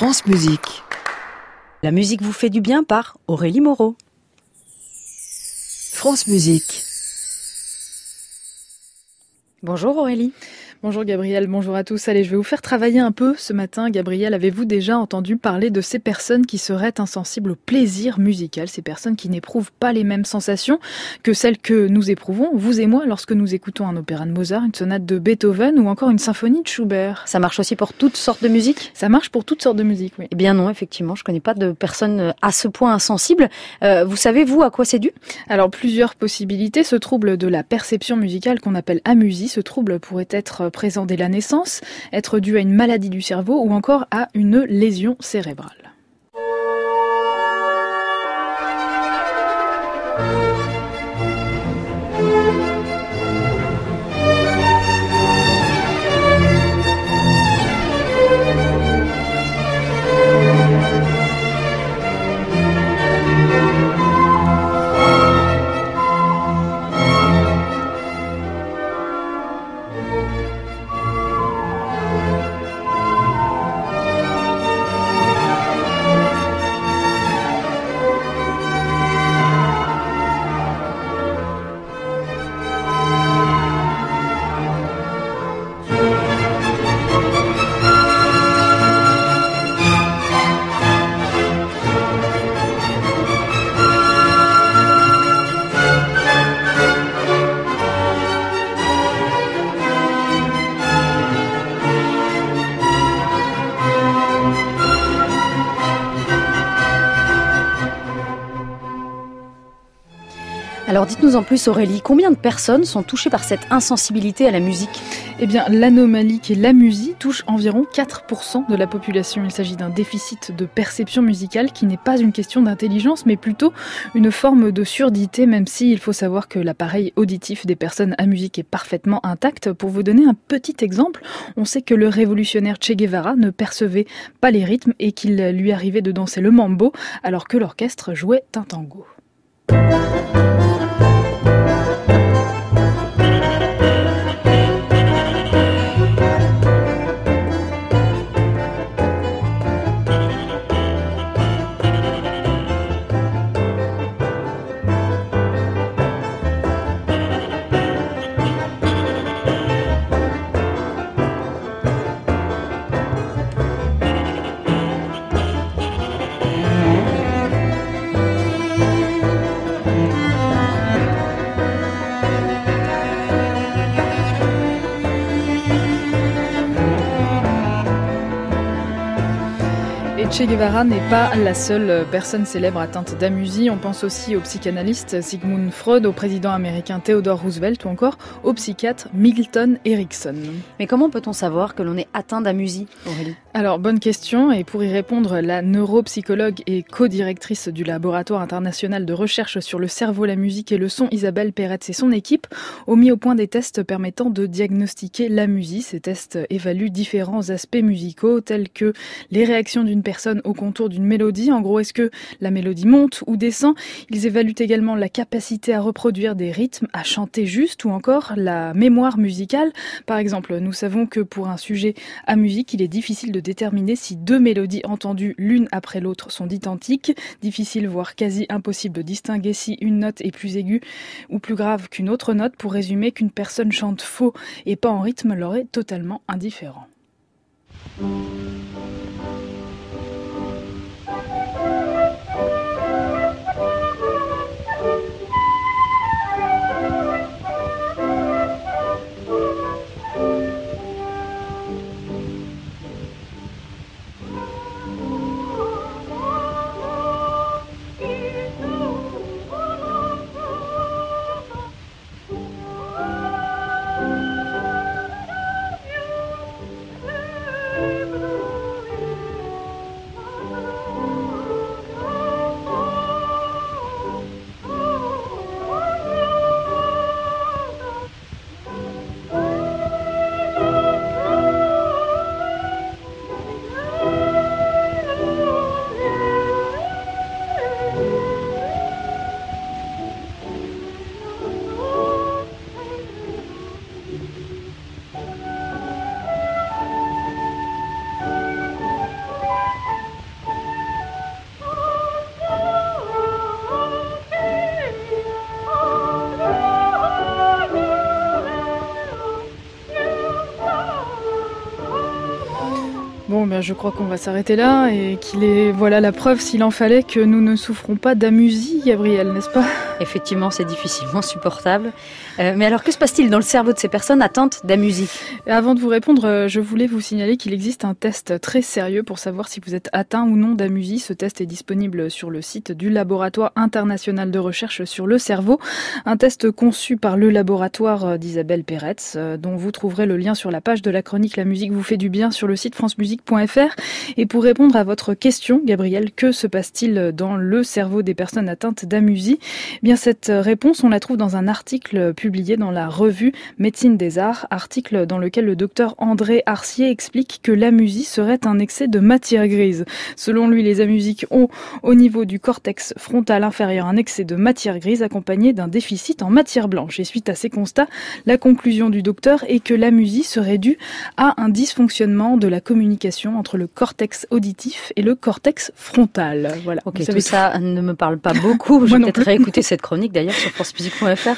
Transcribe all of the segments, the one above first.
France Musique. La musique vous fait du bien par Aurélie Moreau. France Musique. Bonjour Aurélie. Bonjour Gabriel, bonjour à tous. Allez, je vais vous faire travailler un peu ce matin. Gabriel, avez-vous déjà entendu parler de ces personnes qui seraient insensibles au plaisir musical, ces personnes qui n'éprouvent pas les mêmes sensations que celles que nous éprouvons, vous et moi, lorsque nous écoutons un opéra de Mozart, une sonate de Beethoven ou encore une symphonie de Schubert? Ça marche aussi pour toutes sortes de musique Ça marche pour toutes sortes de musique, oui. Eh bien non, effectivement, je connais pas de personnes à ce point insensibles. Euh, vous savez, vous, à quoi c'est dû? Alors, plusieurs possibilités. Ce trouble de la perception musicale qu'on appelle amusie, ce trouble pourrait être présent dès la naissance, être dû à une maladie du cerveau ou encore à une lésion cérébrale. Alors dites-nous en plus Aurélie, combien de personnes sont touchées par cette insensibilité à la musique? Eh bien l'anomalie qui est l'amusie touche environ 4% de la population. Il s'agit d'un déficit de perception musicale qui n'est pas une question d'intelligence mais plutôt une forme de surdité même si il faut savoir que l'appareil auditif des personnes à musique est parfaitement intact. Pour vous donner un petit exemple, on sait que le révolutionnaire Che Guevara ne percevait pas les rythmes et qu'il lui arrivait de danser le mambo alors que l'orchestre jouait un tango. Che Guevara n'est pas la seule personne célèbre atteinte d'amusie. On pense aussi au psychanalyste Sigmund Freud, au président américain Theodore Roosevelt ou encore au psychiatre Milton Erickson. Mais comment peut-on savoir que l'on est atteint d'amusie, Aurélie? Alors, bonne question. Et pour y répondre, la neuropsychologue et co-directrice du laboratoire international de recherche sur le cerveau, la musique et le son, Isabelle Peretz et son équipe, ont mis au point des tests permettant de diagnostiquer l'amusie. Ces tests évaluent différents aspects musicaux tels que les réactions d'une personne au contour d'une mélodie. En gros, est-ce que la mélodie monte ou descend? Ils évaluent également la capacité à reproduire des rythmes, à chanter juste ou encore la mémoire musicale. Par exemple, nous savons que pour un sujet à musique, il est difficile de déterminer si deux mélodies entendues l'une après l'autre sont identiques. Difficile, voire quasi impossible de distinguer si une note est plus aiguë ou plus grave qu'une autre note. Pour résumer, qu'une personne chante faux et pas en rythme leur est totalement indifférent. Je crois qu'on va s'arrêter là et qu'il est, voilà la preuve, s'il en fallait, que nous ne souffrons pas d'amusie, Gabriel, n'est-ce pas? Effectivement, c'est difficilement supportable. Euh, mais alors, que se passe-t-il dans le cerveau de ces personnes atteintes d'amusie? Avant de vous répondre, euh, je voulais vous signaler qu'il existe un test très sérieux pour savoir si vous êtes atteint ou non d'amusie. Ce test est disponible sur le site du Laboratoire international de recherche sur le cerveau. Un test conçu par le laboratoire d'Isabelle Peretz, euh, dont vous trouverez le lien sur la page de la chronique La musique vous fait du bien sur le site France Musique et pour répondre à votre question, Gabriel, que se passe-t-il dans le cerveau des personnes atteintes d'amusie? Eh Bien, cette réponse, on la trouve dans un article publié dans la revue Médecine des Arts, article dans lequel le docteur André Arcier explique que l'amusie serait un excès de matière grise. Selon lui, les amusiques ont, au niveau du cortex frontal inférieur, un excès de matière grise accompagné d'un déficit en matière blanche. Et suite à ces constats, la conclusion du docteur est que l'amusie serait due à un dysfonctionnement de la communication entre le cortex auditif et le cortex frontal. Voilà. Ok, tout ça ne me parle pas beaucoup. Je vais peut-être réécouter cette chronique d'ailleurs sur francemusique.fr.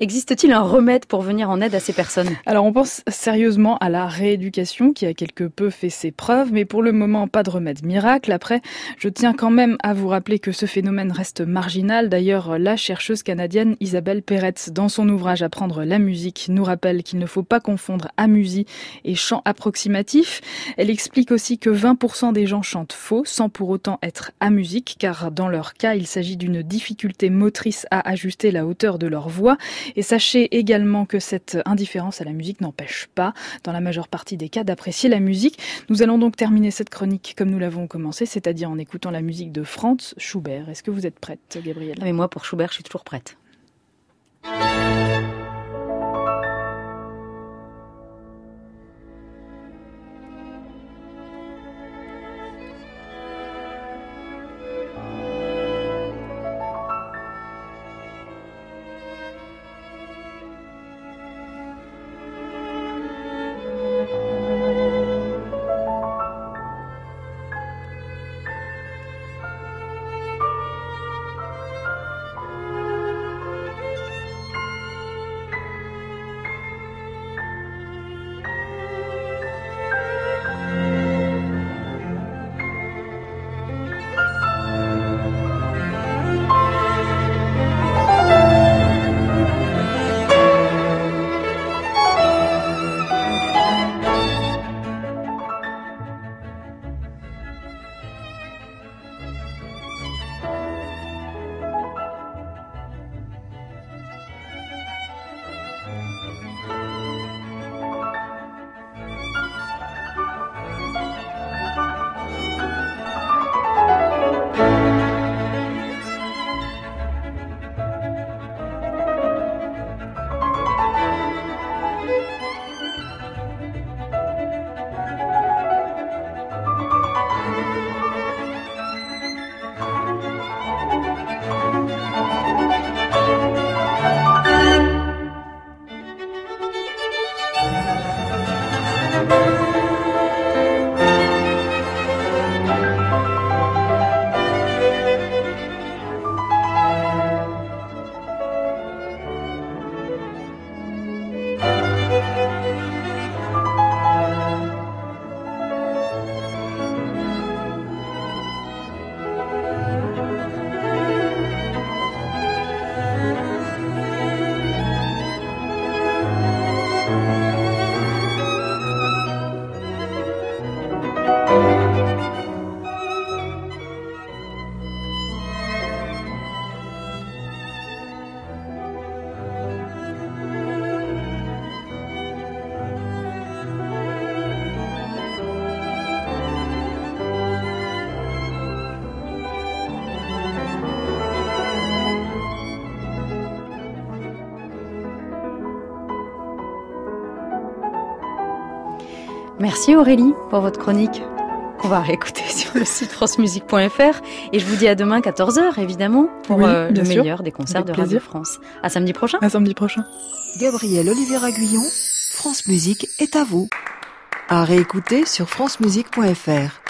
Existe-t-il un remède pour venir en aide à ces personnes? Alors on pense sérieusement à la rééducation qui a quelque peu fait ses preuves, mais pour le moment pas de remède miracle. Après, je tiens quand même à vous rappeler que ce phénomène reste marginal. D'ailleurs, la chercheuse canadienne Isabelle Peretz, dans son ouvrage Apprendre la musique, nous rappelle qu'il ne faut pas confondre amusie et chant approximatif. Elle explique aussi que 20% des gens chantent faux sans pour autant être à musique, car dans leur cas, il s'agit d'une difficulté motrice à ajuster la hauteur de leur voix. Et sachez également que cette indifférence à la musique n'empêche pas, dans la majeure partie des cas, d'apprécier la musique. Nous allons donc terminer cette chronique comme nous l'avons commencé, c'est-à-dire en écoutant la musique de Franz Schubert. Est-ce que vous êtes prête, Gabrielle ah, Mais moi, pour Schubert, je suis toujours prête. Merci Aurélie pour votre chronique. On va réécouter sur le site francemusique.fr et je vous dis à demain 14h évidemment pour euh, le meilleur des concerts de Radio France. À samedi prochain. À samedi prochain. Gabriel Olivier Aguillon, France Musique est à vous. À réécouter sur francemusique.fr.